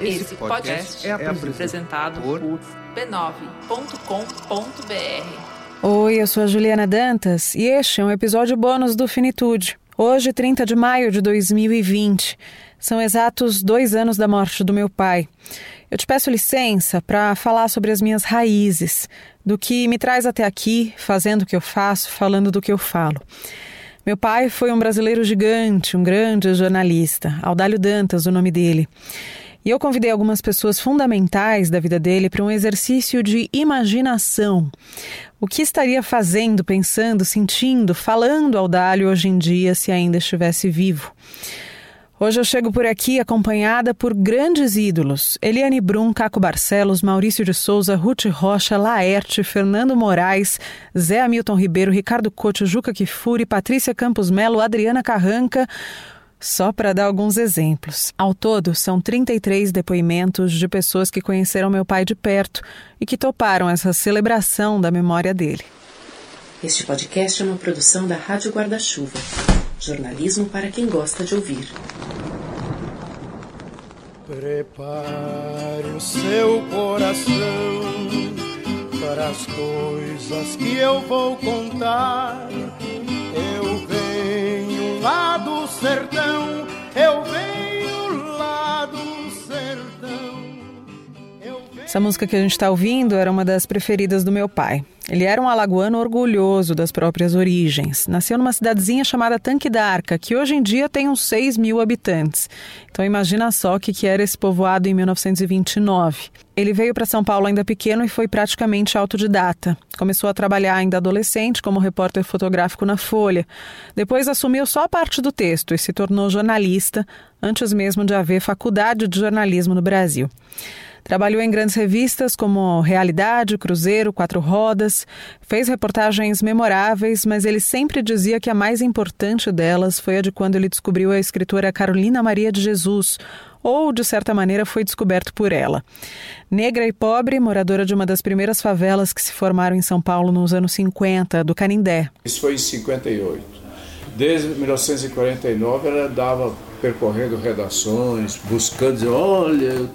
Esse podcast é apresentado por b9.com.br. Oi, eu sou a Juliana Dantas e este é um episódio bônus do Finitude. Hoje, 30 de maio de 2020, são exatos dois anos da morte do meu pai. Eu te peço licença para falar sobre as minhas raízes, do que me traz até aqui, fazendo o que eu faço, falando do que eu falo. Meu pai foi um brasileiro gigante, um grande jornalista, Audálio Dantas, o nome dele. E eu convidei algumas pessoas fundamentais da vida dele para um exercício de imaginação. O que estaria fazendo, pensando, sentindo, falando Audálio hoje em dia se ainda estivesse vivo? Hoje eu chego por aqui acompanhada por grandes ídolos: Eliane Brum, Caco Barcelos, Maurício de Souza, Ruth Rocha, Laerte, Fernando Moraes, Zé Hamilton Ribeiro, Ricardo Couto, Juca Kifuri, Patrícia Campos Melo, Adriana Carranca. Só para dar alguns exemplos. Ao todo, são 33 depoimentos de pessoas que conheceram meu pai de perto e que toparam essa celebração da memória dele. Este podcast é uma produção da Rádio Guarda-Chuva. Jornalismo para quem gosta de ouvir. Prepare o seu coração para as coisas que eu vou contar. Eu venho lá do sertão, Essa música que a gente está ouvindo era uma das preferidas do meu pai. Ele era um alagoano orgulhoso das próprias origens. Nasceu numa cidadezinha chamada Tanque d'Arca, que hoje em dia tem uns 6 mil habitantes. Então imagina só que, que era esse povoado em 1929. Ele veio para São Paulo ainda pequeno e foi praticamente autodidata. Começou a trabalhar ainda adolescente como repórter fotográfico na Folha. Depois assumiu só parte do texto e se tornou jornalista, antes mesmo de haver faculdade de jornalismo no Brasil. Trabalhou em grandes revistas como Realidade, Cruzeiro, Quatro Rodas, fez reportagens memoráveis, mas ele sempre dizia que a mais importante delas foi a de quando ele descobriu a escritora Carolina Maria de Jesus, ou, de certa maneira, foi descoberto por ela. Negra e pobre, moradora de uma das primeiras favelas que se formaram em São Paulo nos anos 50, do Canindé. Isso foi em 58. Desde 1949 ela dava percorrendo redações, buscando, olha,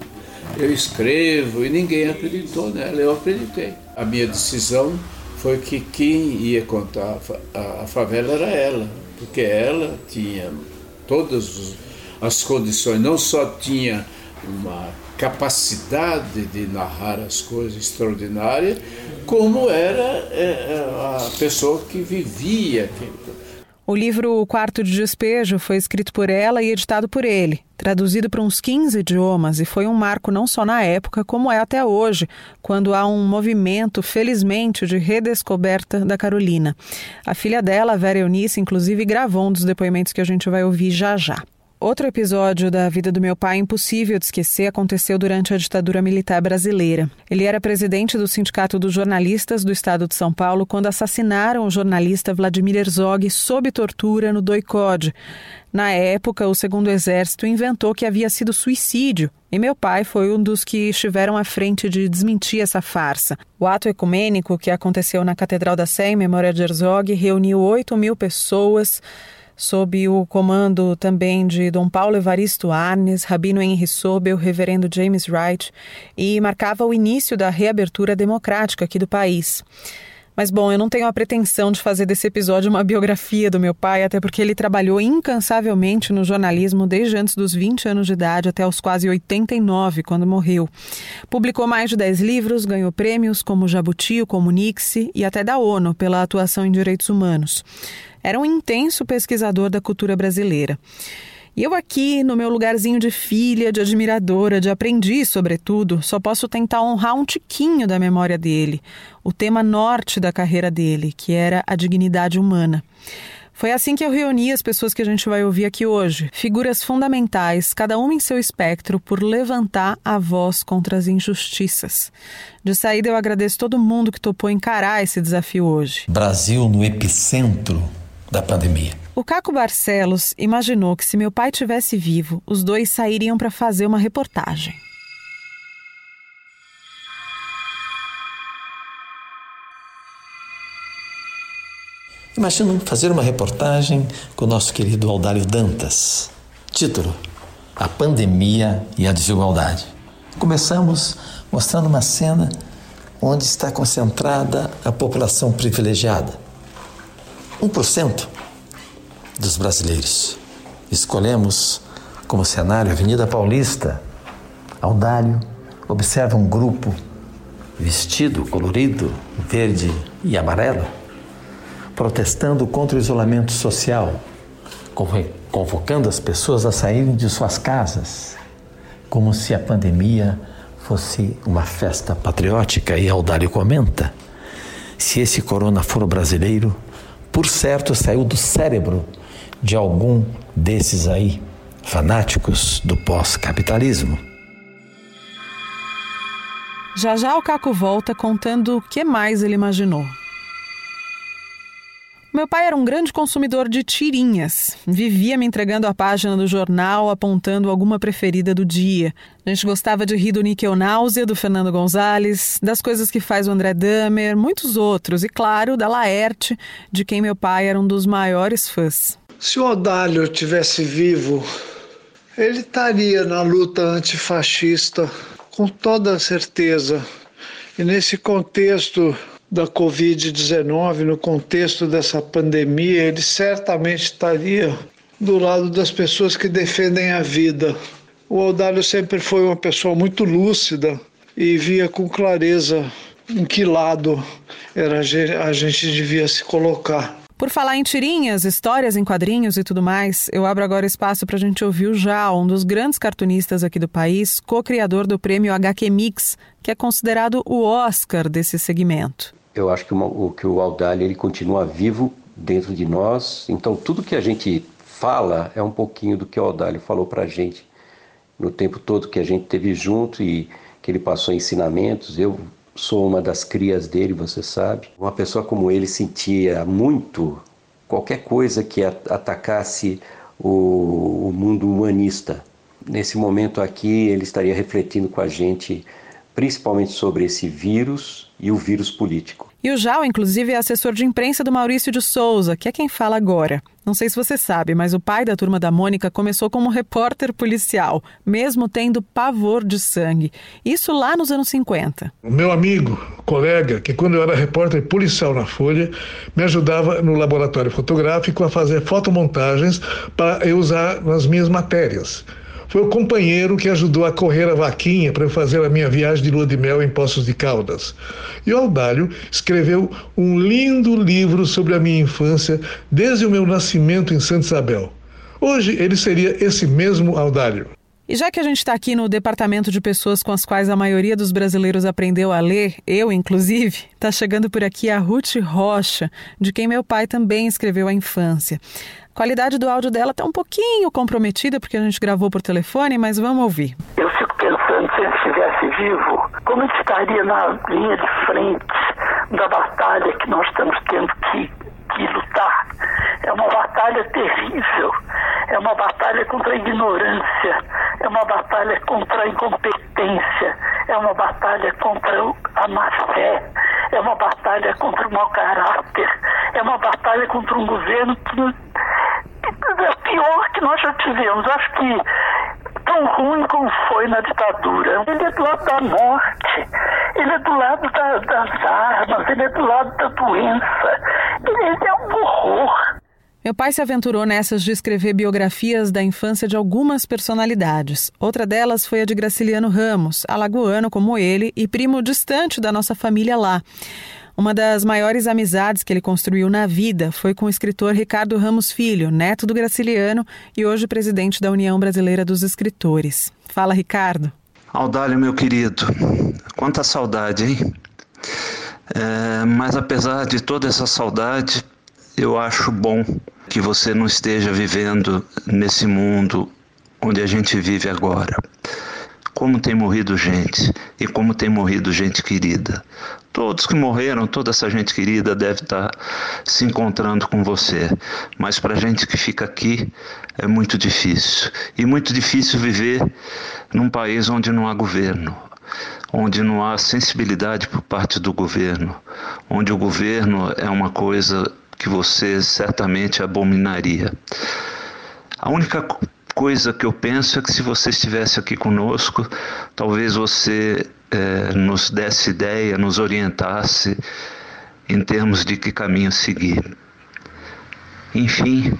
eu escrevo e ninguém acreditou nela, eu acreditei. A minha decisão foi que quem ia contar a favela era ela, porque ela tinha todas as condições, não só tinha uma capacidade de narrar as coisas extraordinárias, como era é, é, a pessoa que vivia aquilo. O livro O Quarto de Despejo foi escrito por ela e editado por ele, traduzido para uns 15 idiomas e foi um marco não só na época, como é até hoje, quando há um movimento, felizmente, de redescoberta da Carolina. A filha dela, Vera Eunice, inclusive gravou um dos depoimentos que a gente vai ouvir já já. Outro episódio da vida do meu pai impossível de esquecer aconteceu durante a ditadura militar brasileira. Ele era presidente do Sindicato dos Jornalistas do Estado de São Paulo quando assassinaram o jornalista Vladimir Herzog sob tortura no Doicode. Na época, o Segundo Exército inventou que havia sido suicídio e meu pai foi um dos que estiveram à frente de desmentir essa farsa. O ato ecumênico que aconteceu na Catedral da Sé em memória de Herzog reuniu 8 mil pessoas sob o comando também de Dom Paulo Evaristo Arnes, Rabino Henry Sobel, Reverendo James Wright, e marcava o início da reabertura democrática aqui do país. Mas bom, eu não tenho a pretensão de fazer desse episódio uma biografia do meu pai, até porque ele trabalhou incansavelmente no jornalismo desde antes dos 20 anos de idade até os quase 89, quando morreu. Publicou mais de 10 livros, ganhou prêmios como Jabuti, o Comunique-se e até da ONU pela atuação em direitos humanos. Era um intenso pesquisador da cultura brasileira. E eu aqui, no meu lugarzinho de filha, de admiradora, de aprendiz, sobretudo, só posso tentar honrar um tiquinho da memória dele, o tema norte da carreira dele, que era a dignidade humana. Foi assim que eu reuni as pessoas que a gente vai ouvir aqui hoje. Figuras fundamentais, cada uma em seu espectro, por levantar a voz contra as injustiças. De saída, eu agradeço todo mundo que topou encarar esse desafio hoje. Brasil no epicentro da pandemia. O Caco Barcelos imaginou que se meu pai tivesse vivo, os dois sairiam para fazer uma reportagem. Imagino fazer uma reportagem com o nosso querido Aldário Dantas. Título: A pandemia e a desigualdade. Começamos mostrando uma cena onde está concentrada a população privilegiada. 1% dos brasileiros. Escolhemos como cenário Avenida Paulista. Audálio observa um grupo vestido, colorido, verde e amarelo, protestando contra o isolamento social, convocando as pessoas a saírem de suas casas, como se a pandemia fosse uma festa patriótica. E Audálio comenta: se esse corona for brasileiro, por certo saiu do cérebro de algum desses aí, fanáticos do pós-capitalismo. Já já o Caco volta contando o que mais ele imaginou. Meu pai era um grande consumidor de tirinhas. Vivia me entregando a página do jornal, apontando alguma preferida do dia. A gente gostava de rir do Níquel Náusea, do Fernando Gonzalez, das coisas que faz o André Damer, muitos outros. E, claro, da Laerte, de quem meu pai era um dos maiores fãs. Se o Odálio tivesse vivo, ele estaria na luta antifascista, com toda certeza. E nesse contexto da Covid-19, no contexto dessa pandemia, ele certamente estaria do lado das pessoas que defendem a vida. O Audálio sempre foi uma pessoa muito lúcida e via com clareza em que lado era a gente devia se colocar. Por falar em tirinhas, histórias em quadrinhos e tudo mais, eu abro agora espaço para a gente ouvir o Jal, um dos grandes cartunistas aqui do país, co-criador do prêmio HQ Mix, que é considerado o Oscar desse segmento eu acho que, uma, o, que o ele continua vivo dentro de nós. Então, tudo que a gente fala é um pouquinho do que o Audálio falou para a gente no tempo todo que a gente teve junto e que ele passou ensinamentos. Eu sou uma das crias dele, você sabe. Uma pessoa como ele sentia muito qualquer coisa que atacasse o, o mundo humanista. Nesse momento aqui, ele estaria refletindo com a gente principalmente sobre esse vírus e o vírus político. E o Jal, inclusive, é assessor de imprensa do Maurício de Souza, que é quem fala agora. Não sei se você sabe, mas o pai da turma da Mônica começou como repórter policial, mesmo tendo pavor de sangue. Isso lá nos anos 50. O meu amigo, colega, que quando eu era repórter policial na Folha, me ajudava no laboratório fotográfico a fazer fotomontagens para eu usar nas minhas matérias. Foi o companheiro que ajudou a correr a vaquinha para eu fazer a minha viagem de lua de mel em Poços de Caldas. E o Audálio escreveu um lindo livro sobre a minha infância desde o meu nascimento em Santa Isabel. Hoje ele seria esse mesmo Audálio. E já que a gente está aqui no departamento de pessoas com as quais a maioria dos brasileiros aprendeu a ler, eu inclusive, está chegando por aqui a Ruth Rocha, de quem meu pai também escreveu a infância. Qualidade do áudio dela está um pouquinho comprometida porque a gente gravou por telefone, mas vamos ouvir. Eu fico pensando, se ele estivesse vivo, como ele estaria na linha de frente da batalha que nós estamos tendo que, lutar. É uma batalha terrível, é uma batalha contra a ignorância, é uma batalha contra a incompetência, é uma batalha contra a má fé, é uma batalha contra o mau caráter, é uma batalha contra um governo que é pior que nós já tivemos. Acho que tão ruim como foi na ditadura. Ele é do lado da morte, ele é do lado da, das armas, ele é do lado da doença, ele é um horror. Meu pai se aventurou nessas de escrever biografias da infância de algumas personalidades. Outra delas foi a de Graciliano Ramos, alagoano como ele e primo distante da nossa família lá. Uma das maiores amizades que ele construiu na vida foi com o escritor Ricardo Ramos Filho, neto do Graciliano e hoje presidente da União Brasileira dos Escritores. Fala, Ricardo. Audálio, meu querido, quanta saudade, hein? É, mas apesar de toda essa saudade, eu acho bom que você não esteja vivendo nesse mundo onde a gente vive agora. Como tem morrido gente e como tem morrido gente querida. Todos que morreram, toda essa gente querida deve estar se encontrando com você. Mas para a gente que fica aqui é muito difícil. E muito difícil viver num país onde não há governo, onde não há sensibilidade por parte do governo, onde o governo é uma coisa que você certamente abominaria. A única coisa que eu penso é que se você estivesse aqui conosco, talvez você é, nos desse ideia, nos orientasse em termos de que caminho seguir. Enfim,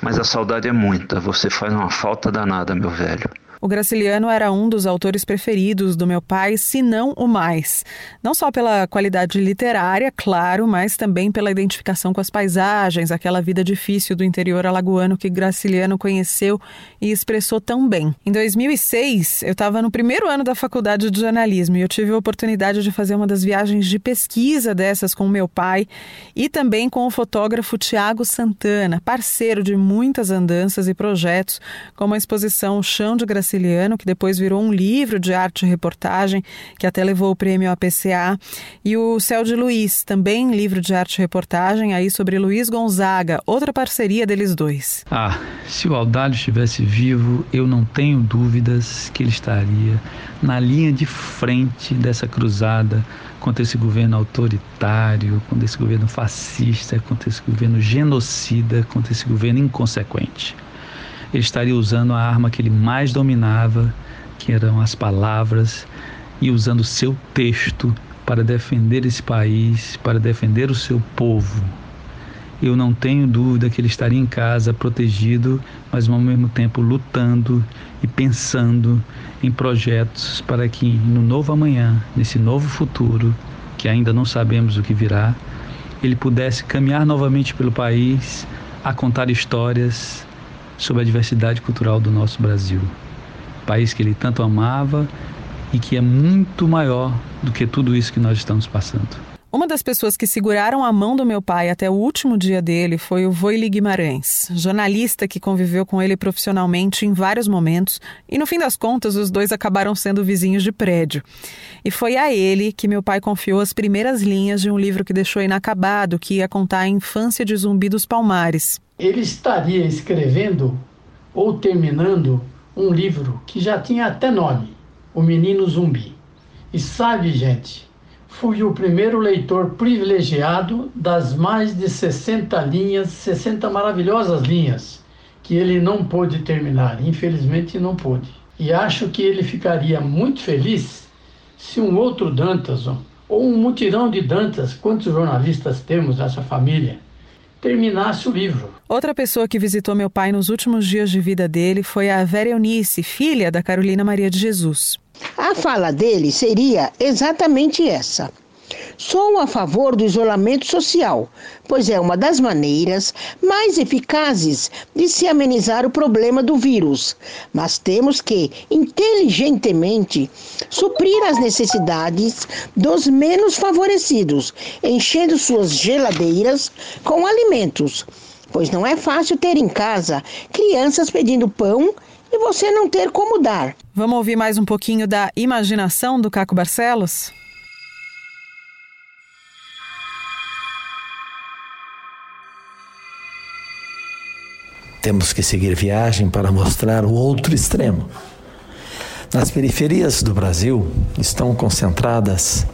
mas a saudade é muita, você faz uma falta danada, meu velho. O Graciliano era um dos autores preferidos do meu pai, se não o mais. Não só pela qualidade literária, claro, mas também pela identificação com as paisagens, aquela vida difícil do interior alagoano que Graciliano conheceu e expressou tão bem. Em 2006, eu estava no primeiro ano da faculdade de jornalismo e eu tive a oportunidade de fazer uma das viagens de pesquisa dessas com meu pai e também com o fotógrafo Tiago Santana, parceiro de muitas andanças e projetos, como a exposição Chão de Graciliano Graciliano, que depois virou um livro de arte e reportagem, que até levou o prêmio APCA, e o Céu de Luiz, também livro de arte e reportagem, aí sobre Luiz Gonzaga, outra parceria deles dois. Ah, se o Aldalho estivesse vivo, eu não tenho dúvidas que ele estaria na linha de frente dessa cruzada contra esse governo autoritário, contra esse governo fascista, contra esse governo genocida, contra esse governo inconsequente ele estaria usando a arma que ele mais dominava, que eram as palavras, e usando o seu texto para defender esse país, para defender o seu povo. Eu não tenho dúvida que ele estaria em casa, protegido, mas ao mesmo tempo lutando e pensando em projetos para que no novo amanhã, nesse novo futuro, que ainda não sabemos o que virá, ele pudesse caminhar novamente pelo país, a contar histórias, sobre a diversidade cultural do nosso Brasil. País que ele tanto amava e que é muito maior do que tudo isso que nós estamos passando. Uma das pessoas que seguraram a mão do meu pai até o último dia dele foi o Voile Guimarães, jornalista que conviveu com ele profissionalmente em vários momentos e, no fim das contas, os dois acabaram sendo vizinhos de prédio. E foi a ele que meu pai confiou as primeiras linhas de um livro que deixou inacabado, que ia contar a infância de Zumbi dos Palmares. Ele estaria escrevendo ou terminando um livro que já tinha até nome: O Menino Zumbi. E sabe, gente, fui o primeiro leitor privilegiado das mais de 60 linhas, 60 maravilhosas linhas, que ele não pôde terminar, infelizmente não pôde. E acho que ele ficaria muito feliz se um outro Dantas, ou um mutirão de Dantas, quantos jornalistas temos nessa família, terminasse o livro. Outra pessoa que visitou meu pai nos últimos dias de vida dele foi a Vera Eunice, filha da Carolina Maria de Jesus. A fala dele seria exatamente essa. Sou a favor do isolamento social, pois é uma das maneiras mais eficazes de se amenizar o problema do vírus. Mas temos que, inteligentemente, suprir as necessidades dos menos favorecidos, enchendo suas geladeiras com alimentos. Pois não é fácil ter em casa crianças pedindo pão e você não ter como dar. Vamos ouvir mais um pouquinho da imaginação do Caco Barcelos? Temos que seguir viagem para mostrar o outro extremo. Nas periferias do Brasil estão concentradas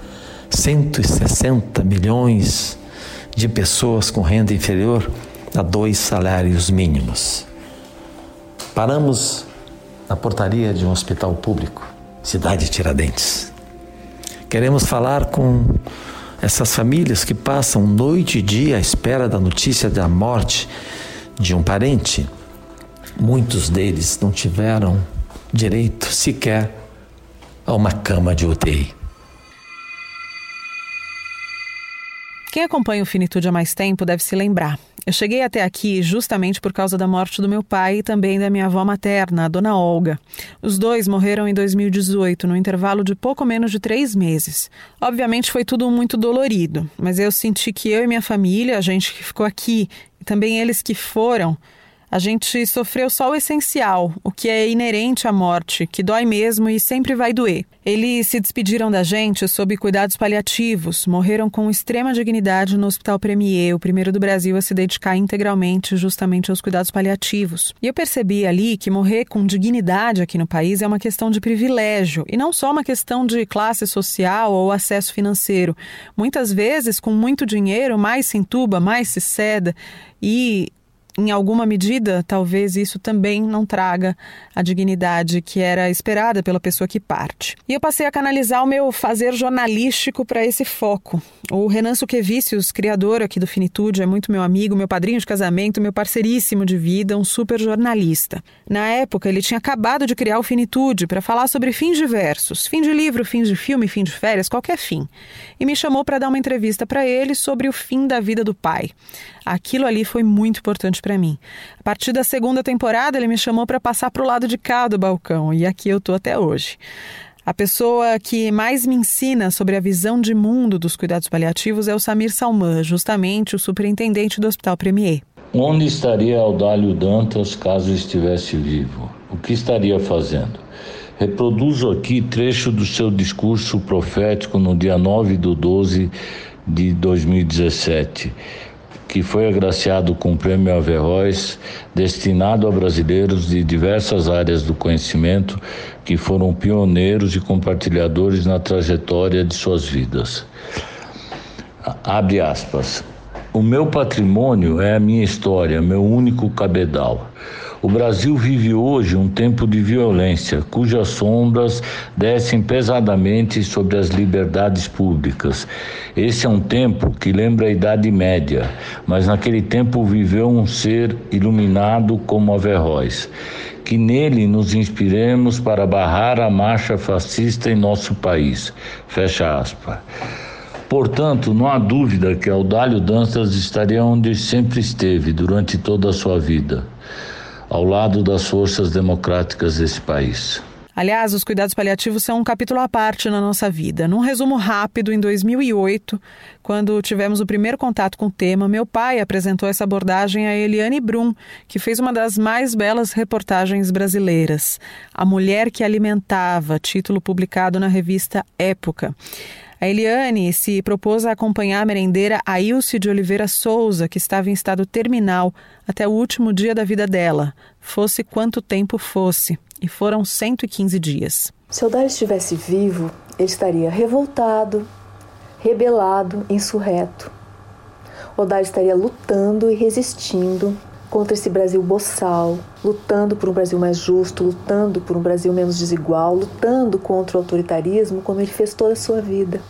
160 milhões de pessoas com renda inferior a dois salários mínimos. Paramos na portaria de um hospital público, cidade Tiradentes. Queremos falar com essas famílias que passam noite e dia à espera da notícia da morte de um parente. Muitos deles não tiveram direito sequer a uma cama de UTI. Quem acompanha o Finitude há mais tempo deve se lembrar. Eu cheguei até aqui justamente por causa da morte do meu pai e também da minha avó materna, a dona Olga. Os dois morreram em 2018, no intervalo de pouco menos de três meses. Obviamente foi tudo muito dolorido, mas eu senti que eu e minha família, a gente que ficou aqui, também eles que foram, a gente sofreu só o essencial, o que é inerente à morte, que dói mesmo e sempre vai doer. Eles se despediram da gente sob cuidados paliativos, morreram com extrema dignidade no Hospital Premier, o primeiro do Brasil a se dedicar integralmente justamente aos cuidados paliativos. E eu percebi ali que morrer com dignidade aqui no país é uma questão de privilégio e não só uma questão de classe social ou acesso financeiro. Muitas vezes, com muito dinheiro, mais se entuba, mais se ceda. E em alguma medida, talvez isso também não traga a dignidade que era esperada pela pessoa que parte. E eu passei a canalizar o meu fazer jornalístico para esse foco. O Renan Suquevicius, criador aqui do Finitude, é muito meu amigo, meu padrinho de casamento, meu parceiríssimo de vida, um super jornalista. Na época, ele tinha acabado de criar o Finitude para falar sobre fins diversos, fim de livro, fim de filme, fim de férias, qualquer fim. E me chamou para dar uma entrevista para ele sobre o fim da vida do pai. Aquilo ali foi muito importante para mim. A partir da segunda temporada, ele me chamou para passar para o lado de cá do balcão e aqui eu tô até hoje. A pessoa que mais me ensina sobre a visão de mundo dos cuidados paliativos é o Samir Salman, justamente o superintendente do Hospital Premier. Onde estaria Audálio Dantas caso estivesse vivo? O que estaria fazendo? Reproduzo aqui trecho do seu discurso profético no dia 9 de 12 de 2017 que foi agraciado com o Prêmio Averroes, destinado a brasileiros de diversas áreas do conhecimento que foram pioneiros e compartilhadores na trajetória de suas vidas. Abre aspas. O meu patrimônio é a minha história, meu único cabedal. O Brasil vive hoje um tempo de violência, cujas sombras descem pesadamente sobre as liberdades públicas. Esse é um tempo que lembra a Idade Média, mas naquele tempo viveu um ser iluminado como Averroes. Que nele nos inspiremos para barrar a marcha fascista em nosso país. Fecha. Portanto, não há dúvida que Audálio Dantas estaria onde sempre esteve durante toda a sua vida ao lado das forças democráticas desse país. Aliás, os cuidados paliativos são um capítulo à parte na nossa vida. Num resumo rápido, em 2008, quando tivemos o primeiro contato com o tema, meu pai apresentou essa abordagem a Eliane Brum, que fez uma das mais belas reportagens brasileiras, A Mulher que Alimentava, título publicado na revista Época. A Eliane se propôs a acompanhar a merendeira Ailce de Oliveira Souza, que estava em estado terminal até o último dia da vida dela, fosse quanto tempo fosse, e foram 115 dias. Se Odário estivesse vivo, ele estaria revoltado, rebelado, insurreto. Odário estaria lutando e resistindo contra esse Brasil boçal, lutando por um Brasil mais justo, lutando por um Brasil menos desigual, lutando contra o autoritarismo como ele fez toda a sua vida.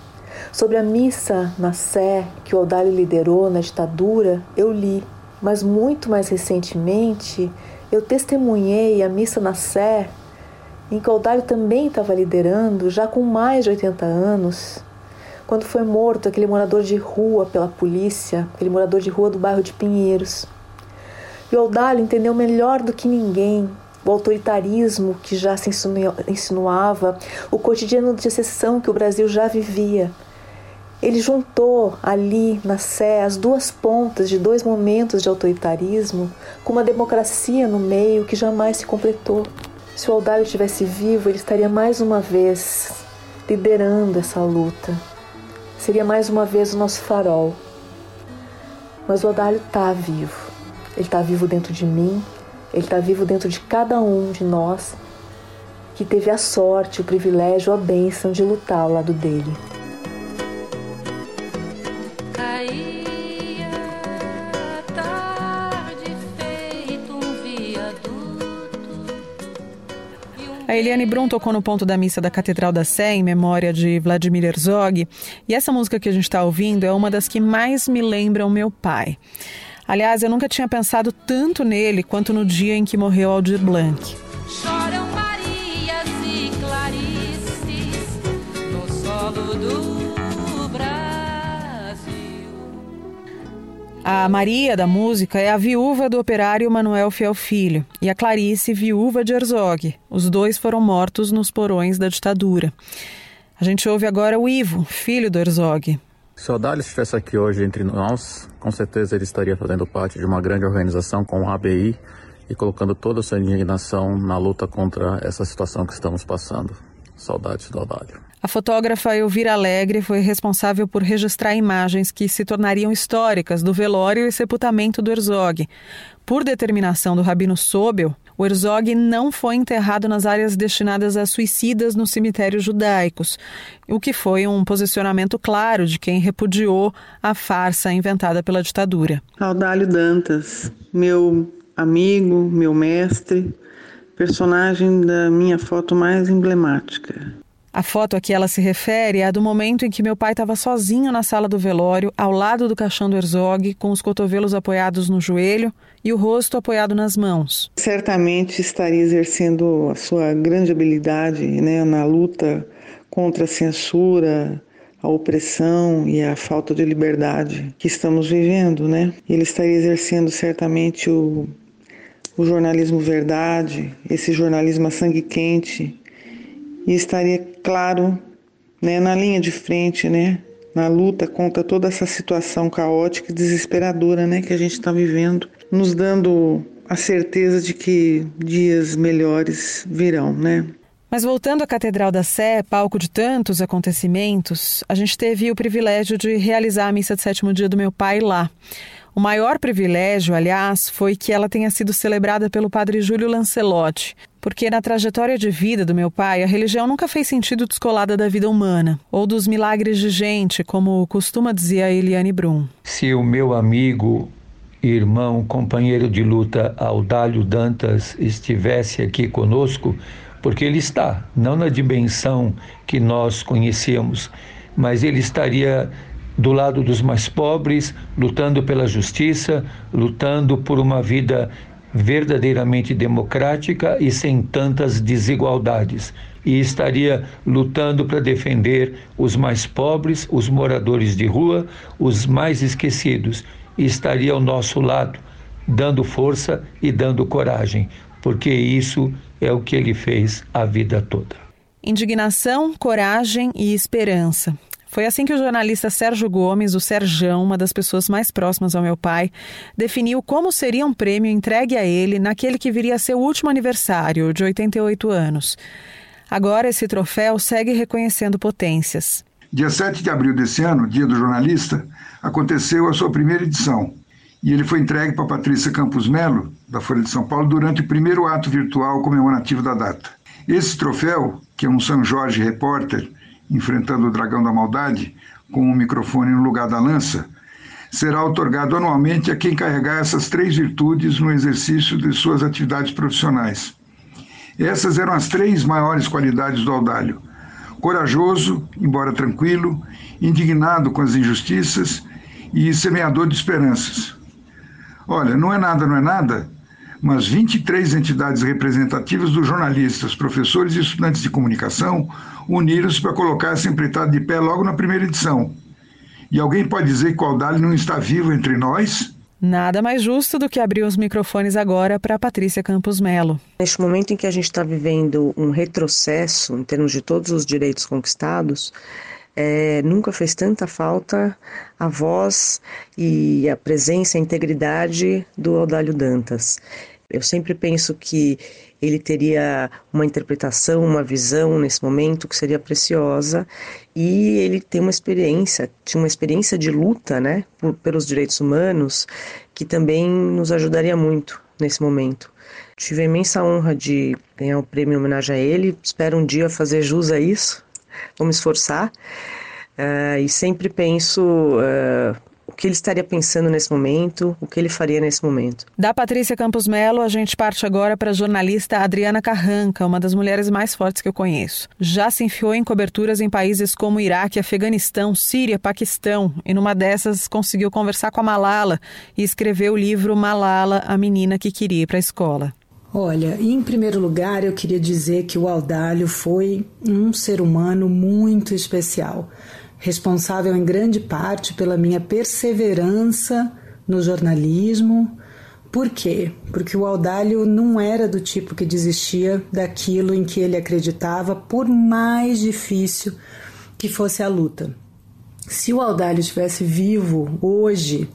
Sobre a missa na Sé que o Audálio liderou na ditadura, eu li, mas muito mais recentemente eu testemunhei a missa na Sé em que o Audálio também estava liderando, já com mais de 80 anos, quando foi morto aquele morador de rua pela polícia, aquele morador de rua do bairro de Pinheiros. E Oldalho entendeu melhor do que ninguém o autoritarismo que já se insinuava, o cotidiano de exceção que o Brasil já vivia. Ele juntou ali na Sé as duas pontas de dois momentos de autoritarismo com uma democracia no meio que jamais se completou. Se o Aldário estivesse vivo, ele estaria mais uma vez liderando essa luta. Seria mais uma vez o nosso farol. Mas o Aldário está vivo. Ele está vivo dentro de mim, ele está vivo dentro de cada um de nós que teve a sorte, o privilégio, a bênção de lutar ao lado dele. A Eliane Brum tocou no ponto da missa da Catedral da Sé em memória de Vladimir Herzog, e essa música que a gente está ouvindo é uma das que mais me lembram meu pai. Aliás, eu nunca tinha pensado tanto nele quanto no dia em que morreu Aldir Blanc. Choram Marias e Clarices no solo do Brasil. A Maria da música é a viúva do operário Manuel Fiel Filho e a Clarice, viúva de Herzog. Os dois foram mortos nos porões da ditadura. A gente ouve agora o Ivo, filho do Herzog. Se o Odálio estivesse aqui hoje entre nós, com certeza ele estaria fazendo parte de uma grande organização com a ABI e colocando toda a sua indignação na luta contra essa situação que estamos passando. Saudades do Odálio. A fotógrafa Elvira Alegre foi responsável por registrar imagens que se tornariam históricas do velório e sepultamento do Herzog. Por determinação do Rabino Sobel, O Herzog não foi enterrado nas áreas destinadas a suicidas nos cemitérios judaicos, o que foi um posicionamento claro de quem repudiou a farsa inventada pela ditadura. Audálio Dantas, meu amigo, meu mestre, personagem da minha foto mais emblemática. A foto a que ela se refere é a do momento em que meu pai estava sozinho na sala do velório, ao lado do caixão do Herzog, com os cotovelos apoiados no joelho e o rosto apoiado nas mãos. Certamente estaria exercendo a sua grande habilidade né, na luta contra a censura, a opressão e a falta de liberdade que estamos vivendo, né? Ele estaria exercendo certamente o, o jornalismo verdade, esse jornalismo a sangue quente e estaria claro, né, na linha de frente, né, na luta contra toda essa situação caótica e desesperadora, né, que a gente está vivendo, nos dando a certeza de que dias melhores virão, né? Mas voltando à Catedral da Sé, palco de tantos acontecimentos, a gente teve o privilégio de realizar a missa de sétimo dia do meu pai lá. O maior privilégio, aliás, foi que ela tenha sido celebrada pelo padre Júlio Lancelotti, porque na trajetória de vida do meu pai, a religião nunca fez sentido descolada da vida humana, ou dos milagres de gente, como costuma dizer a Eliane Brum. Se o meu amigo, irmão, companheiro de luta Audálio Dantas estivesse aqui conosco, porque ele está, não na dimensão que nós conhecemos, mas ele estaria do lado dos mais pobres, lutando pela justiça, lutando por uma vida verdadeiramente democrática e sem tantas desigualdades. E estaria lutando para defender os mais pobres, os moradores de rua, os mais esquecidos. E estaria ao nosso lado, dando força e dando coragem, porque isso é o que ele fez a vida toda. Indignação, coragem e esperança. Foi assim que o jornalista Sérgio Gomes, o Serjão, uma das pessoas mais próximas ao meu pai, definiu como seria um prêmio entregue a ele naquele que viria a ser o último aniversário, de 88 anos. Agora esse troféu segue reconhecendo potências. Dia 7 de abril desse ano, dia do jornalista, aconteceu a sua primeira edição. E ele foi entregue para Patrícia Campos Melo, da Folha de São Paulo, durante o primeiro ato virtual comemorativo da data. Esse troféu, que é um São Jorge Repórter, enfrentando o dragão da maldade, com um microfone no lugar da lança, será otorgado anualmente a quem carregar essas três virtudes no exercício de suas atividades profissionais. Essas eram as três maiores qualidades do Audálio: corajoso, embora tranquilo, indignado com as injustiças e semeador de esperanças. Olha, não é nada, não é nada, mas 23 entidades representativas dos jornalistas, professores e estudantes de comunicação uniram-se para colocar essa empreitada de pé logo na primeira edição. E alguém pode dizer que o Aldalho não está vivo entre nós? Nada mais justo do que abrir os microfones agora para Patrícia Campos Melo. Neste momento em que a gente está vivendo um retrocesso em termos de todos os direitos conquistados, é, nunca fez tanta falta a voz e a presença, a integridade do Audálio Dantas. Eu sempre penso que ele teria uma interpretação, uma visão nesse momento que seria preciosa e ele tem uma experiência, tinha uma experiência de luta, né, por, pelos direitos humanos que também nos ajudaria muito nesse momento. Tive a imensa honra de ganhar o prêmio em homenagem a ele. Espero um dia fazer jus a isso. Vou me esforçar. Uh, e sempre penso uh, o que ele estaria pensando nesse momento, o que ele faria nesse momento. Da Patrícia Campos Melo, a gente parte agora para a jornalista Adriana Carranca, uma das mulheres mais fortes que eu conheço. Já se enfiou em coberturas em países como Iraque, Afeganistão, Síria, Paquistão, e numa dessas conseguiu conversar com a Malala e escreveu o livro Malala, a menina que queria ir para a escola. Olha, em primeiro lugar, eu queria dizer que o Aldalho foi um ser humano muito especial responsável em grande parte pela minha perseverança no jornalismo. Por quê? Porque o Audálio não era do tipo que desistia daquilo em que ele acreditava, por mais difícil que fosse a luta. Se o Audálio estivesse vivo hoje,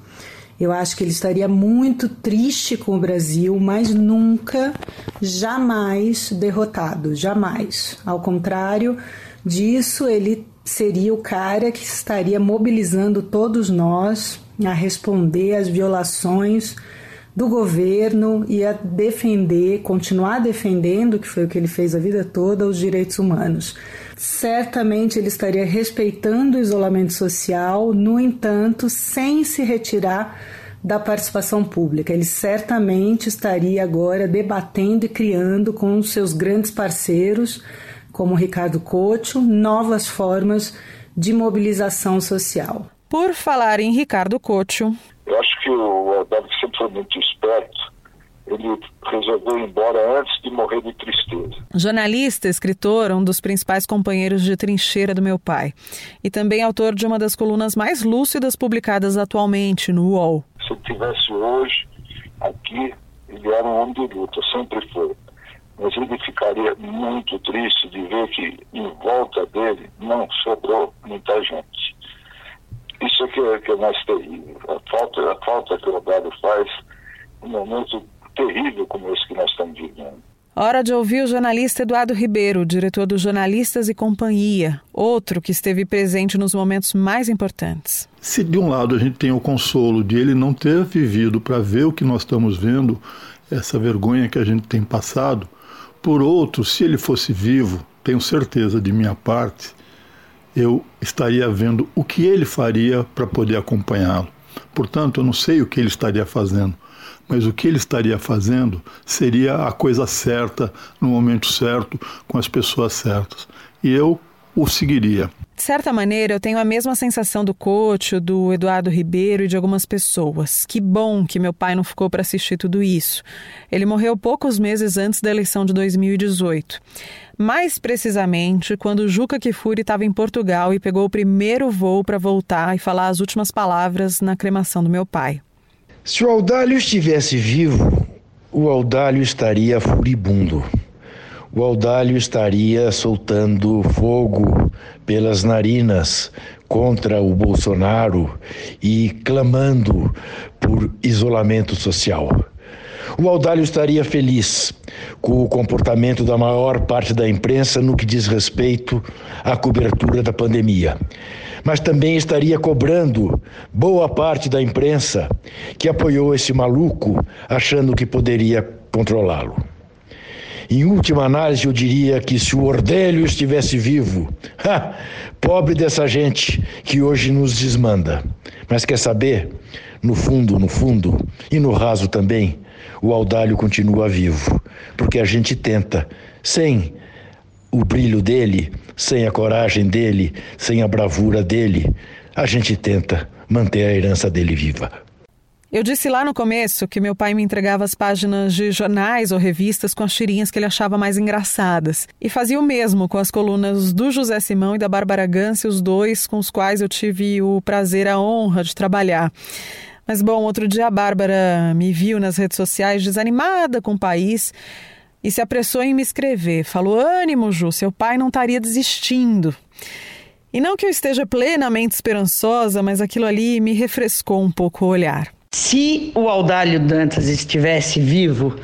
eu acho que ele estaria muito triste com o Brasil, mas nunca, jamais derrotado, jamais. Ao contrário disso, ele seria o cara que estaria mobilizando todos nós a responder às violações do governo e a defender, continuar defendendo, que foi o que ele fez a vida toda, os direitos humanos. Certamente ele estaria respeitando o isolamento social, no entanto, sem se retirar da participação pública. Ele certamente estaria agora debatendo e criando com os seus grandes parceiros, como Ricardo Couto, novas formas de mobilização social. Por falar em Ricardo Couto. Eu acho que o Alberto sempre foi muito esperto. Ele resolveu ir embora antes de morrer de tristeza. Jornalista, escritor, um dos principais companheiros de trincheira do meu pai. E também autor de uma das colunas mais lúcidas publicadas atualmente no UOL. Se ele tivesse hoje aqui, ele era um homem de luta, sempre foi. Mas ele ficaria muito triste de ver que em volta dele não sobrou muita gente. Isso é que é, que é mais terrível. A falta, a falta que o Roberto faz um momento terrível como esse que nós estamos vivendo. Hora de ouvir o jornalista Eduardo Ribeiro, diretor do Jornalistas e Companhia, outro que esteve presente nos momentos mais importantes. Se de um lado a gente tem o consolo de ele não ter vivido para ver o que nós estamos vendo, essa vergonha que a gente tem passado, por outro, se ele fosse vivo, tenho certeza de minha parte, eu estaria vendo o que ele faria para poder acompanhá-lo. Portanto, eu não sei o que ele estaria fazendo, mas o que ele estaria fazendo seria a coisa certa, no momento certo, com as pessoas certas. E eu o seguiria. De certa maneira, eu tenho a mesma sensação do coach, do Eduardo Ribeiro e de algumas pessoas. Que bom que meu pai não ficou para assistir tudo isso. Ele morreu poucos meses antes da eleição de 2018. Mais precisamente, quando Juca Kifuri estava em Portugal e pegou o primeiro voo para voltar e falar as últimas palavras na cremação do meu pai. Se o Audálio estivesse vivo, o Audálio estaria furibundo. O Audálio estaria soltando fogo pelas narinas contra o Bolsonaro e clamando por isolamento social. O Audálio estaria feliz com o comportamento da maior parte da imprensa no que diz respeito à cobertura da pandemia mas também estaria cobrando boa parte da imprensa que apoiou esse maluco achando que poderia controlá-lo. Em última análise, eu diria que se o Ordélio estivesse vivo, ha, pobre dessa gente que hoje nos desmanda. Mas quer saber? No fundo, no fundo, e no raso também, o Audálio continua vivo, porque a gente tenta, sem o brilho dele, sem a coragem dele, sem a bravura dele, a gente tenta manter a herança dele viva. Eu disse lá no começo que meu pai me entregava as páginas de jornais ou revistas com as tirinhas que ele achava mais engraçadas. E fazia o mesmo com as colunas do José Simão e da Bárbara Gance, os dois com os quais eu tive o prazer, a honra de trabalhar. Mas bom, outro dia a Bárbara me viu nas redes sociais desanimada com o país e se apressou em me escrever. Falou: ânimo, Ju, seu pai não estaria desistindo. E não que eu esteja plenamente esperançosa, mas aquilo ali me refrescou um pouco o olhar. Se o Audálio Dantas estivesse vivo,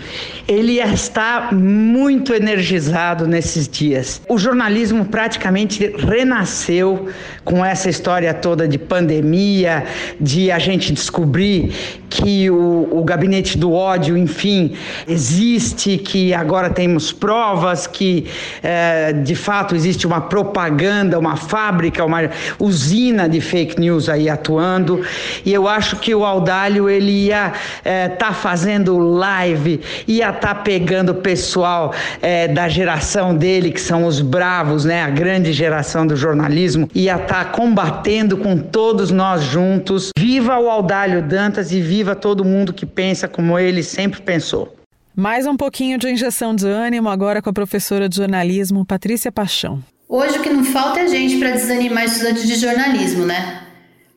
ele estar muito energizado nesses dias. O jornalismo praticamente renasceu com essa história toda de pandemia, de a gente descobrir que o, o gabinete do ódio, enfim, existe, que agora temos provas que é, de fato existe uma propaganda, uma fábrica, uma usina de fake news aí atuando. E eu acho que o Audálio ele ia estar é, tá fazendo live, ia tá pegando o pessoal é, da geração dele, que são os bravos, né? A grande geração do jornalismo, ia estar tá combatendo com todos nós juntos. Viva o Audálio Dantas e viva todo mundo que pensa como ele sempre pensou. Mais um pouquinho de injeção de ânimo agora com a professora de jornalismo Patrícia Paixão. Hoje o que não falta é gente para desanimar estudantes de jornalismo, né?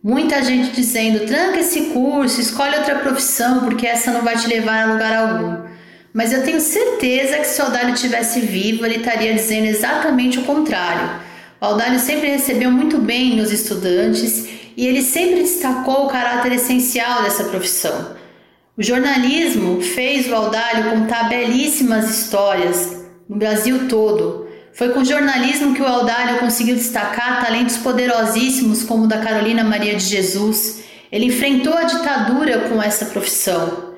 Muita gente dizendo: tranca esse curso, escolhe outra profissão, porque essa não vai te levar a lugar algum. Mas eu tenho certeza que se o Audálio tivesse vivo, ele estaria dizendo exatamente o contrário. O Audálio sempre recebeu muito bem os estudantes e ele sempre destacou o caráter essencial dessa profissão. O jornalismo fez o Audálio contar belíssimas histórias no Brasil todo foi com jornalismo que o Audálio conseguiu destacar talentos poderosíssimos como o da Carolina Maria de Jesus. Ele enfrentou a ditadura com essa profissão.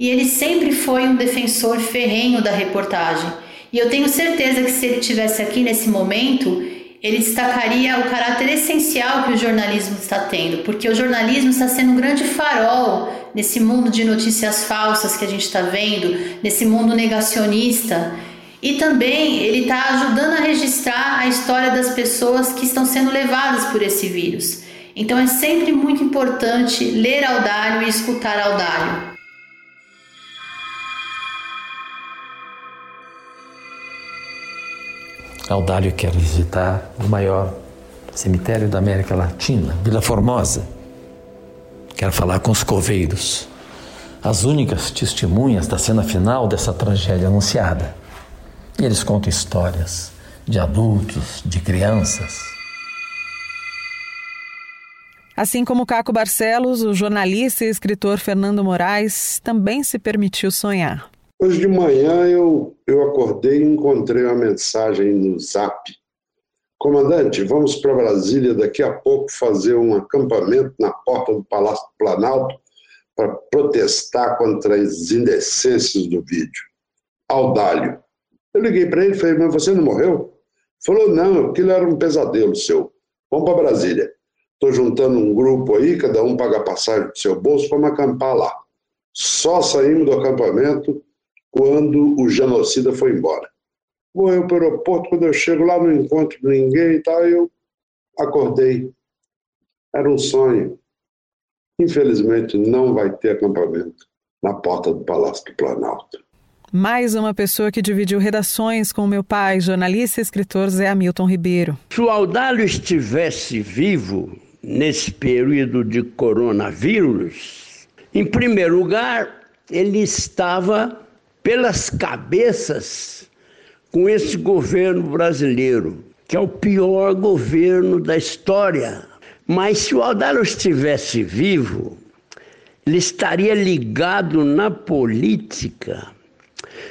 E ele sempre foi um defensor ferrenho da reportagem. E eu tenho certeza que se ele estivesse aqui nesse momento, ele destacaria o caráter essencial que o jornalismo está tendo, porque o jornalismo está sendo um grande farol nesse mundo de notícias falsas que a gente está vendo, nesse mundo negacionista. E também ele está ajudando a registrar a história das pessoas que estão sendo levadas por esse vírus. Então é sempre muito importante ler Audálio e escutar Audálio. Audálio quer visitar o maior cemitério da América Latina, Vila Formosa. Quer falar com os coveiros, as únicas testemunhas da cena final dessa tragédia anunciada. E eles contam histórias de adultos, de crianças. Assim como Caco Barcelos, o jornalista e escritor Fernando Moraes também se permitiu sonhar. Hoje de manhã eu, eu acordei e encontrei uma mensagem no zap. Comandante, vamos para Brasília daqui a pouco fazer um acampamento na porta do Palácio do Planalto para protestar contra as indecências do vídeo. Audálio. Eu liguei para ele e falei, mas você não morreu? Falou, não, aquilo era um pesadelo seu. Vamos para Brasília. Estou juntando um grupo aí, cada um paga passagem do seu bolso, vamos acampar lá. Só saímos do acampamento quando o genocida foi embora. Vou eu para o aeroporto, quando eu chego lá não encontro ninguém e tal, eu acordei. Era um sonho. Infelizmente não vai ter acampamento na porta do Palácio do Planalto. Mais uma pessoa que dividiu redações com meu pai, jornalista e escritor Zé Hamilton Ribeiro. Se o Audálio estivesse vivo nesse período de coronavírus, em primeiro lugar, ele estava pelas cabeças com esse governo brasileiro, que é o pior governo da história. Mas se o Aldaro estivesse vivo, ele estaria ligado na política,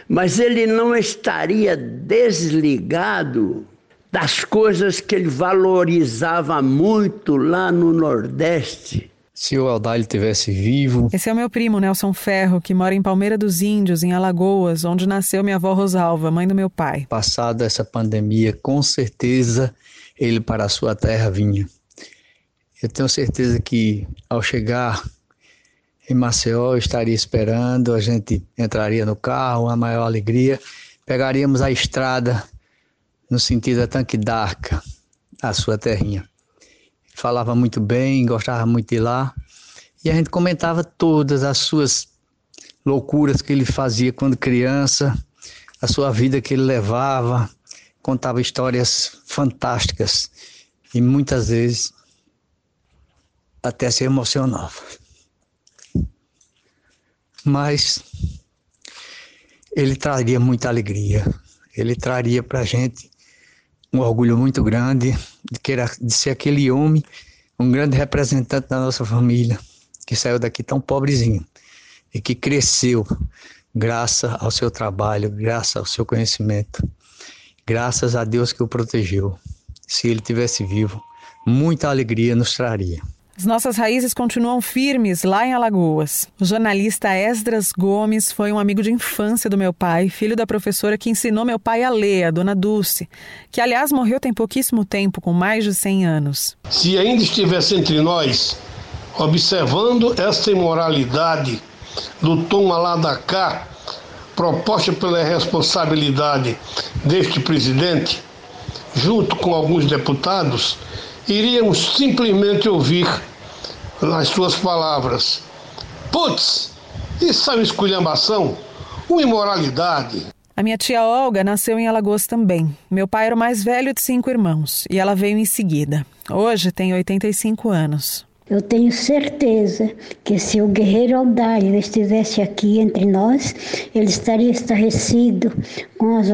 mas ele não estaria desligado das coisas que ele valorizava muito lá no Nordeste se o Aldalho tivesse vivo. Esse é o meu primo, Nelson Ferro, que mora em Palmeira dos Índios, em Alagoas, onde nasceu minha avó Rosalva, mãe do meu pai. Passada essa pandemia, com certeza ele para a sua terra vinha. Eu tenho certeza que ao chegar em Maceió, eu estaria esperando, a gente entraria no carro, a maior alegria, pegaríamos a estrada no sentido da Tanque d'Arca, a sua terrinha falava muito bem, gostava muito de lá. E a gente comentava todas as suas loucuras que ele fazia quando criança, a sua vida que ele levava, contava histórias fantásticas e muitas vezes até se emocionava. Mas ele traria muita alegria, ele traria para a gente um orgulho muito grande de, que de ser aquele homem, um grande representante da nossa família, que saiu daqui tão pobrezinho e que cresceu graças ao seu trabalho, graças ao seu conhecimento, graças a Deus que o protegeu. Se ele tivesse vivo, muita alegria nos traria. As nossas raízes continuam firmes lá em Alagoas. O jornalista Esdras Gomes foi um amigo de infância do meu pai, filho da professora que ensinou meu pai a ler, a dona Dulce, que aliás morreu tem pouquíssimo tempo, com mais de 100 anos. Se ainda estivesse entre nós, observando esta imoralidade do toma lá da cá, proposta pela responsabilidade deste presidente, junto com alguns deputados, iríamos simplesmente ouvir nas suas palavras: Putz, isso é uma esculhambação, uma imoralidade. A minha tia Olga nasceu em Alagoas também. Meu pai era o mais velho de cinco irmãos e ela veio em seguida. Hoje tem 85 anos. Eu tenho certeza que se o guerreiro Aldário estivesse aqui entre nós, ele estaria estarrecido com as,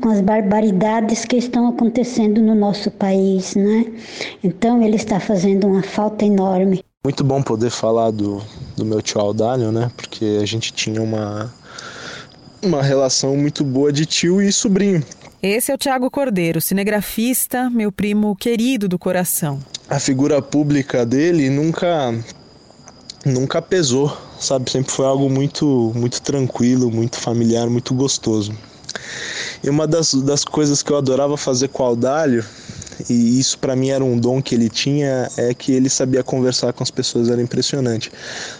com as barbaridades que estão acontecendo no nosso país, né? Então ele está fazendo uma falta enorme. Muito bom poder falar do, do meu tio Aldálio, né? Porque a gente tinha uma, uma relação muito boa de tio e sobrinho. Esse é o Tiago Cordeiro, cinegrafista, meu primo querido do coração. A figura pública dele nunca nunca pesou sabe? Sempre foi algo muito, muito tranquilo, muito familiar, muito gostoso. E uma das, das coisas que eu adorava fazer com o Aldalho, e isso para mim era um dom que ele tinha, é que ele sabia conversar com as pessoas, era impressionante.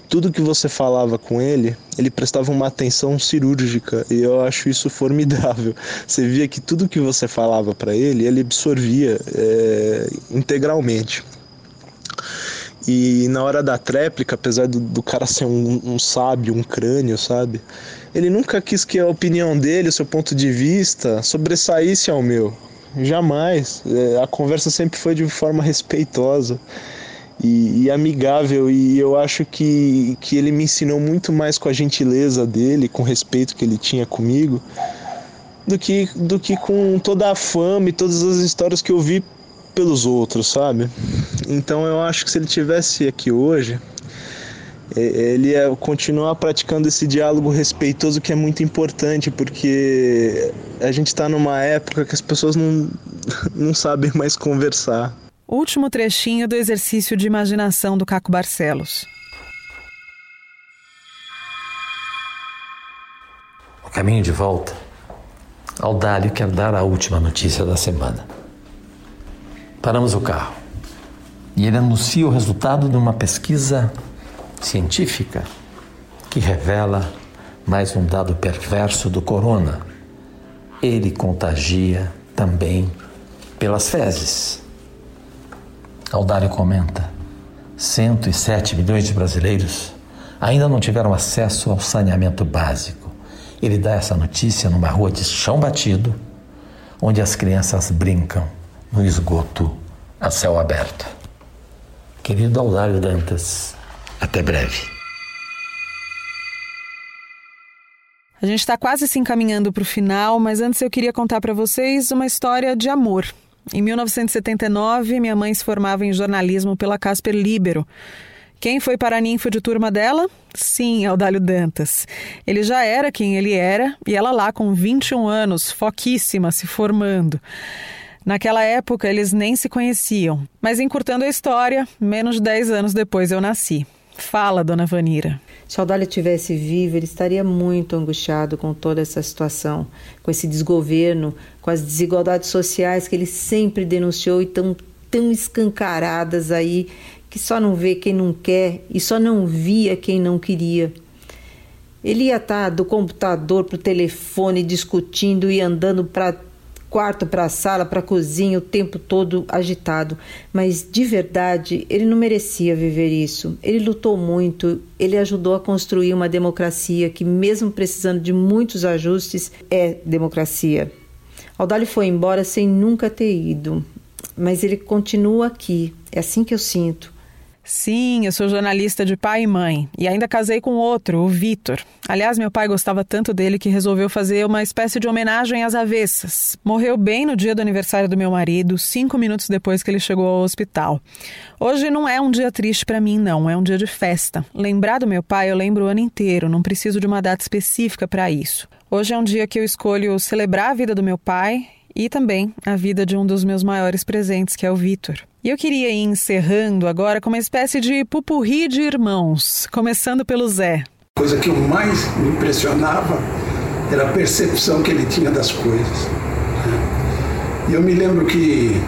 Tudo que você falava com ele, ele prestava uma atenção cirúrgica, e eu acho isso formidável. Você via que tudo que você falava para ele, ele absorvia é, integralmente. E na hora da tréplica, apesar do, do cara ser um, um, sábio, um crânio, sabe? Ele nunca quis que a opinião dele, o seu ponto de vista, sobressaísse ao meu. Jamais. É, a conversa sempre foi de forma respeitosa e, e, amigável. E eu acho que, que ele me ensinou muito mais com a gentileza dele, com o respeito que ele tinha comigo, do que, do que com toda a fama e todas as histórias que eu vi pelos outros, sabe? Então eu acho que se ele tivesse aqui hoje, ele ia continuar praticando esse diálogo respeitoso que é muito importante, porque a gente está numa época que as pessoas não, não sabem mais conversar. Último trechinho do exercício de imaginação do Caco Barcelos. O caminho de volta, Aldalho quer dar a última notícia da semana. Paramos o carro e ele anuncia o resultado de uma pesquisa científica que revela mais um dado perverso do corona. Ele contagia também pelas fezes. Aldário comenta: 107 milhões de brasileiros ainda não tiveram acesso ao saneamento básico. Ele dá essa notícia numa rua de chão batido, onde as crianças brincam no esgoto a céu aberto. Querido Aldário Dantas, até breve. A gente está quase se encaminhando para o final, mas antes eu queria contar para vocês uma história de amor. Em 1979, minha mãe se formava em jornalismo pela Casper Libero. Quem foi para a ninfa de turma dela? Sim, Aldalho Dantas. Ele já era quem ele era e ela lá com 21 anos, foquíssima, se formando. Naquela época, eles nem se conheciam. Mas encurtando a história, menos de 10 anos depois eu nasci. Fala, dona Vanira. Se Aldalho tivesse vivo, ele estaria muito angustiado com toda essa situação, com esse desgoverno, com as desigualdades sociais que ele sempre denunciou e tão, tão escancaradas aí, que só não vê quem não quer e só não via quem não queria. Ele ia estar do computador para o telefone discutindo e andando para quarto para a sala, para a cozinha, o tempo todo agitado. Mas de verdade, ele não merecia viver isso. Ele lutou muito, ele ajudou a construir uma democracia que, mesmo precisando de muitos ajustes, é democracia. Aldalho foi embora sem nunca ter ido, mas ele continua aqui. É assim que eu sinto. Sim, eu sou jornalista de pai e mãe e ainda casei com outro, o Vitor. Aliás, meu pai gostava tanto dele que resolveu fazer uma espécie de homenagem às avessas. Morreu bem no dia do aniversário do meu marido, cinco minutos depois que ele chegou ao hospital. Hoje não é um dia triste para mim, não, é um dia de festa. Lembrar do meu pai eu lembro o ano inteiro, não preciso de uma data específica para isso. Hoje é um dia que eu escolho celebrar a vida do meu pai e também a vida de um dos meus maiores presentes, que é o Vitor. E eu queria ir encerrando agora com uma espécie de pupurri de irmãos, começando pelo Zé. A coisa que mais me impressionava era a percepção que ele tinha das coisas. Né? E eu me lembro que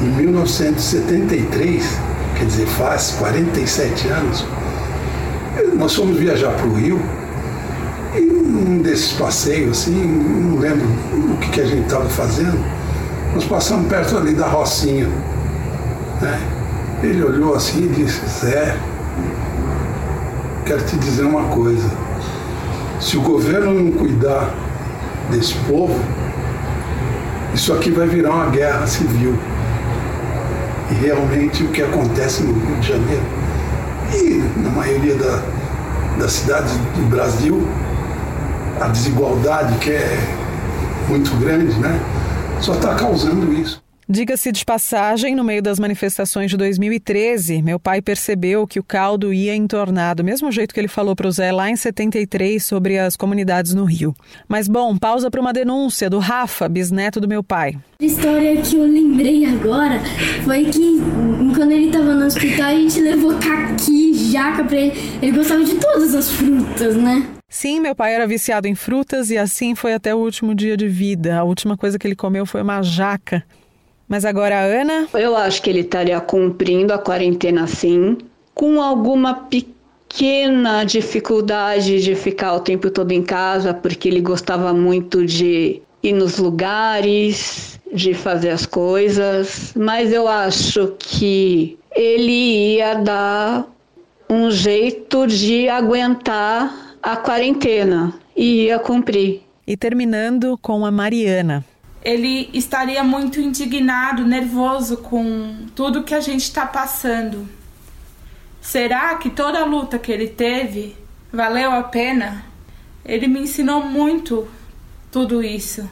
em 1973, quer dizer, faz 47 anos, nós fomos viajar para o Rio e num desses passeios, assim, não lembro o que, que a gente estava fazendo, nós passamos perto ali da Rocinha. Né? Ele olhou assim e disse, Zé, quero te dizer uma coisa. Se o governo não cuidar desse povo, isso aqui vai virar uma guerra civil. E realmente o que acontece no Rio de Janeiro e na maioria da, das cidades do Brasil a desigualdade que é muito grande, né? Só está causando isso. Diga-se de passagem, no meio das manifestações de 2013, meu pai percebeu que o caldo ia entornar, do mesmo jeito que ele falou para o Zé lá em 73 sobre as comunidades no Rio. Mas bom, pausa para uma denúncia do Rafa, bisneto do meu pai. A história que eu lembrei agora foi que quando ele estava no hospital a gente levou caqui jaca pra ele. Ele gostava de todas as frutas, né? Sim, meu pai era viciado em frutas e assim foi até o último dia de vida. A última coisa que ele comeu foi uma jaca. Mas agora a Ana? Eu acho que ele estaria cumprindo a quarentena sim, com alguma pequena dificuldade de ficar o tempo todo em casa, porque ele gostava muito de ir nos lugares, de fazer as coisas, mas eu acho que ele ia dar um jeito de aguentar a quarentena e ia cumprir. E terminando com a Mariana ele estaria muito indignado, nervoso com tudo que a gente está passando. Será que toda a luta que ele teve valeu a pena? Ele me ensinou muito tudo isso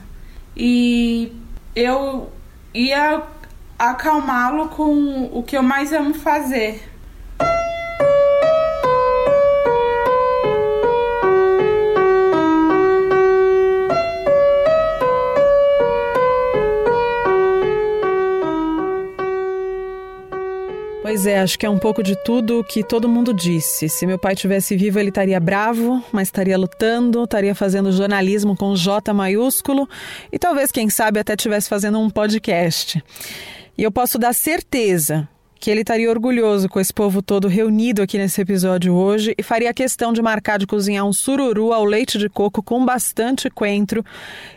e eu ia acalmá-lo com o que eu mais amo fazer, Pois é, acho que é um pouco de tudo que todo mundo disse. Se meu pai tivesse vivo, ele estaria bravo, mas estaria lutando, estaria fazendo jornalismo com J maiúsculo e talvez, quem sabe, até estivesse fazendo um podcast. E eu posso dar certeza que ele estaria orgulhoso com esse povo todo reunido aqui nesse episódio hoje e faria questão de marcar de cozinhar um sururu ao leite de coco com bastante coentro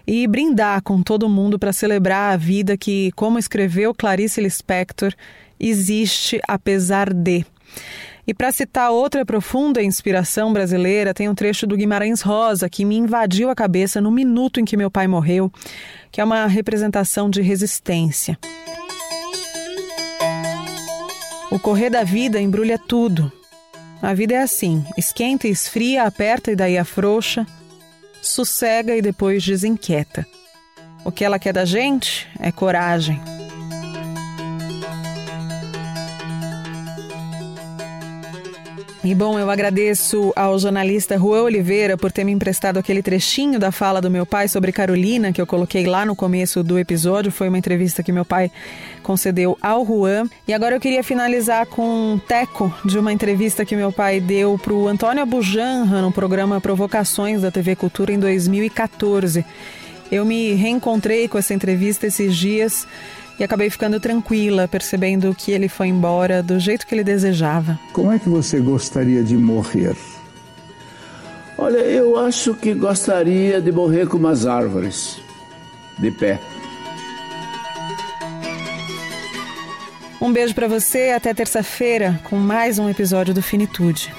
e brindar com todo mundo para celebrar a vida que, como escreveu Clarice Lispector, existe apesar de. E para citar outra profunda inspiração brasileira, tem um trecho do Guimarães Rosa que me invadiu a cabeça no minuto em que meu pai morreu, que é uma representação de resistência. O correr da vida embrulha tudo. A vida é assim: esquenta e esfria, aperta e daí afrouxa, sossega e depois desinquieta. O que ela quer da gente é coragem. E bom, eu agradeço ao jornalista Juan Oliveira por ter me emprestado aquele trechinho da fala do meu pai sobre Carolina, que eu coloquei lá no começo do episódio. Foi uma entrevista que meu pai concedeu ao Juan. E agora eu queria finalizar com um teco de uma entrevista que meu pai deu para o Antônio Abujanra no programa Provocações da TV Cultura em 2014. Eu me reencontrei com essa entrevista esses dias e acabei ficando tranquila, percebendo que ele foi embora do jeito que ele desejava. Como é que você gostaria de morrer? Olha, eu acho que gostaria de morrer como as árvores, de pé. Um beijo para você, até terça-feira com mais um episódio do Finitude.